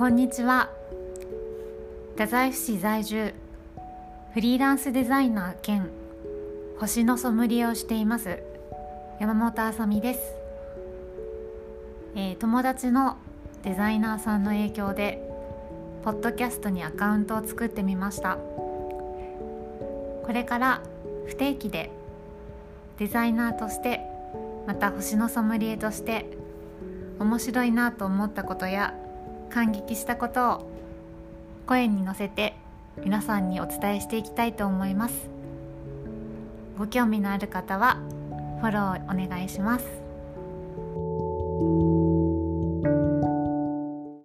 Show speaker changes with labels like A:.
A: こんにちは。太宰府市在住フリーランスデザイナー兼星のソムリエをしています山本あさみです、えー、友達のデザイナーさんの影響でポッドキャストにアカウントを作ってみました。これから不定期でデザイナーとしてまた星のソムリエとして面白いなと思ったことや感激したことを声に乗せて皆さんにお伝えしていきたいと思います。ご興味のある方はフォローお願いします。